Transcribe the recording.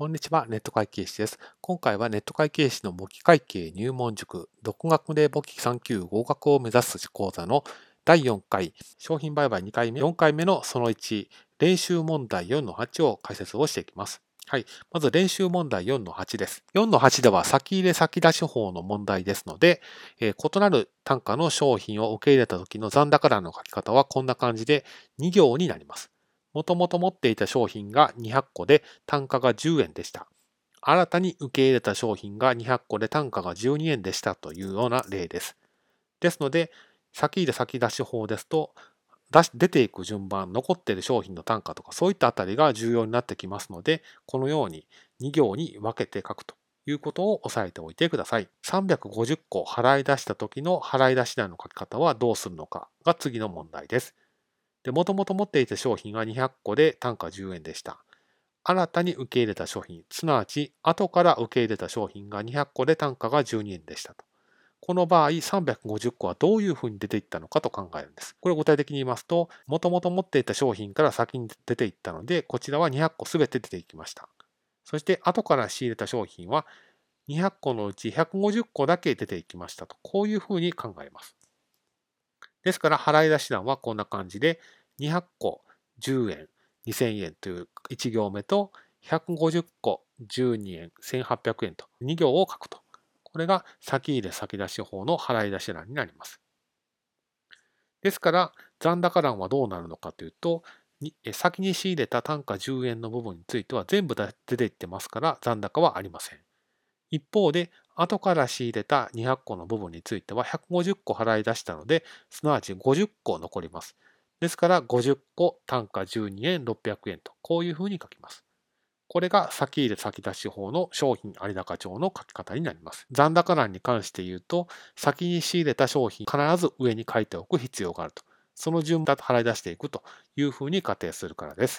こんにちは、ネット会計士です。今回はネット会計士の簿記会計入門塾、独学で簿記3級合格を目指す講座の第4回、商品売買2回目、4回目のその1、練習問題4の8を解説をしていきます。はい。まず練習問題4の8です。4の8では先入れ先出し法の問題ですので、えー、異なる単価の商品を受け入れた時の残高欄の書き方はこんな感じで2行になります。もともと持っていた商品が200個で単価が10円でした。新たに受け入れた商品が200個で単価が12円でしたというような例です。ですので、先入れ先出し法ですと、出ていく順番、残っている商品の単価とか、そういったあたりが重要になってきますので、このように2行に分けて書くということを押さえておいてください。350個払い出した時の払い出し欄の書き方はどうするのかが次の問題です。で、もともと持っていた商品は200個で単価10円でした。新たに受け入れた商品、すなわち後から受け入れた商品が200個で単価が12円でしたと。この場合、350個はどういうふうに出ていったのかと考えるんです。これを具体的に言いますと、もともと持っていた商品から先に出ていったので、こちらは200個すべて出ていきました。そして後から仕入れた商品は200個のうち150個だけ出ていきましたと。こういうふうに考えます。ですから、払い出し欄はこんな感じで、200個10円、2000円という1行目と、150個12円、1800円と2行を書くと。これが先入れ先出し法の払い出し欄になります。ですから、残高欄はどうなるのかというと、先に仕入れた単価10円の部分については全部出ていってますから残高はありません。一方で、後から仕入れた200個の部分については150個払い出したので、すなわち50個残ります。ですから50個単価12円600円と、こういうふうに書きます。これが先入れ先出し法の商品有高帳の書き方になります。残高欄に関して言うと、先に仕入れた商品必ず上に書いておく必要があると。その順番で払い出していくというふうに仮定するからです。